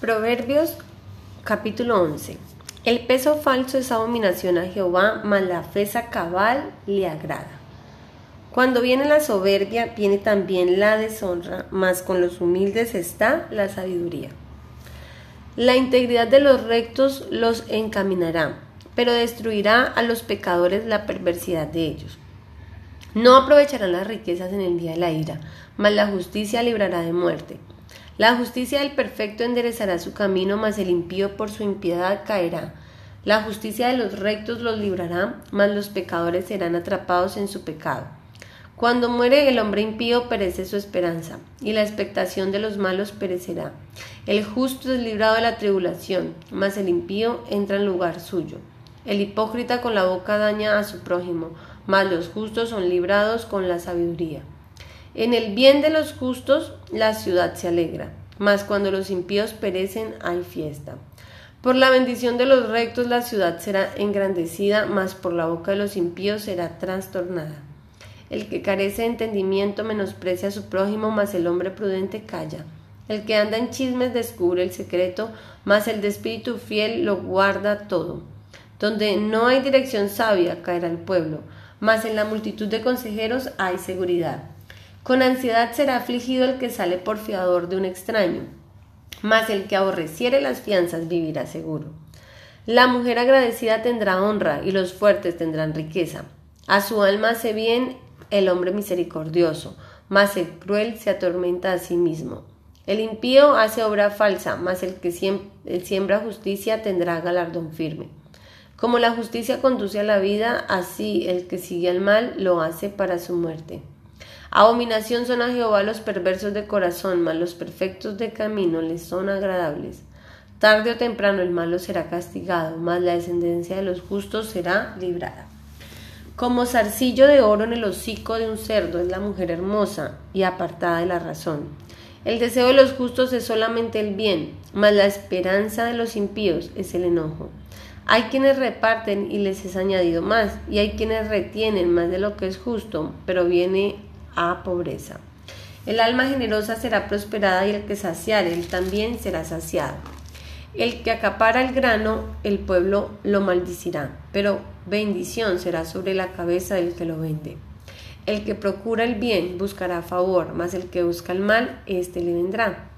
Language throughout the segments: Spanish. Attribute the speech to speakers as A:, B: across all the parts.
A: Proverbios capítulo 11. El peso falso es abominación a Jehová, mas la feza cabal le agrada. Cuando viene la soberbia, viene también la deshonra, mas con los humildes está la sabiduría. La integridad de los rectos los encaminará, pero destruirá a los pecadores la perversidad de ellos. No aprovecharán las riquezas en el día de la ira, mas la justicia librará de muerte. La justicia del perfecto enderezará su camino, mas el impío por su impiedad caerá. La justicia de los rectos los librará, mas los pecadores serán atrapados en su pecado. Cuando muere el hombre impío perece su esperanza, y la expectación de los malos perecerá. El justo es librado de la tribulación, mas el impío entra en lugar suyo. El hipócrita con la boca daña a su prójimo, mas los justos son librados con la sabiduría. En el bien de los justos la ciudad se alegra, mas cuando los impíos perecen hay fiesta. Por la bendición de los rectos la ciudad será engrandecida, mas por la boca de los impíos será trastornada. El que carece de entendimiento menosprecia a su prójimo, mas el hombre prudente calla. El que anda en chismes descubre el secreto, mas el de espíritu fiel lo guarda todo. Donde no hay dirección sabia caerá el pueblo, mas en la multitud de consejeros hay seguridad. Con ansiedad será afligido el que sale por fiador de un extraño, mas el que aborreciere las fianzas vivirá seguro. La mujer agradecida tendrá honra y los fuertes tendrán riqueza. A su alma hace bien el hombre misericordioso, mas el cruel se atormenta a sí mismo. El impío hace obra falsa, mas el que siembra justicia tendrá galardón firme. Como la justicia conduce a la vida, así el que sigue al mal lo hace para su muerte. Abominación son a Jehová los perversos de corazón, mas los perfectos de camino les son agradables. Tarde o temprano el malo será castigado, mas la descendencia de los justos será librada. Como zarcillo de oro en el hocico de un cerdo es la mujer hermosa y apartada de la razón. El deseo de los justos es solamente el bien, mas la esperanza de los impíos es el enojo. Hay quienes reparten y les es añadido más, y hay quienes retienen más de lo que es justo, pero viene a pobreza. El alma generosa será prosperada y el que saciare, él también será saciado. El que acapara el grano, el pueblo lo maldicirá, pero bendición será sobre la cabeza del que lo vende. El que procura el bien buscará favor, mas el que busca el mal, éste le vendrá.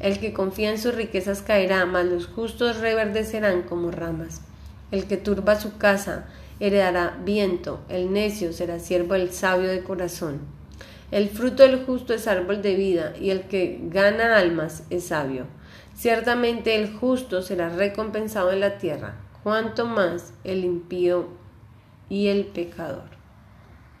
A: El que confía en sus riquezas caerá, mas los justos reverdecerán como ramas. El que turba su casa heredará viento, el necio será siervo del sabio de corazón. El fruto del justo es árbol de vida, y el que gana almas es sabio. Ciertamente el justo será recompensado en la tierra, cuanto más el impío y el pecador.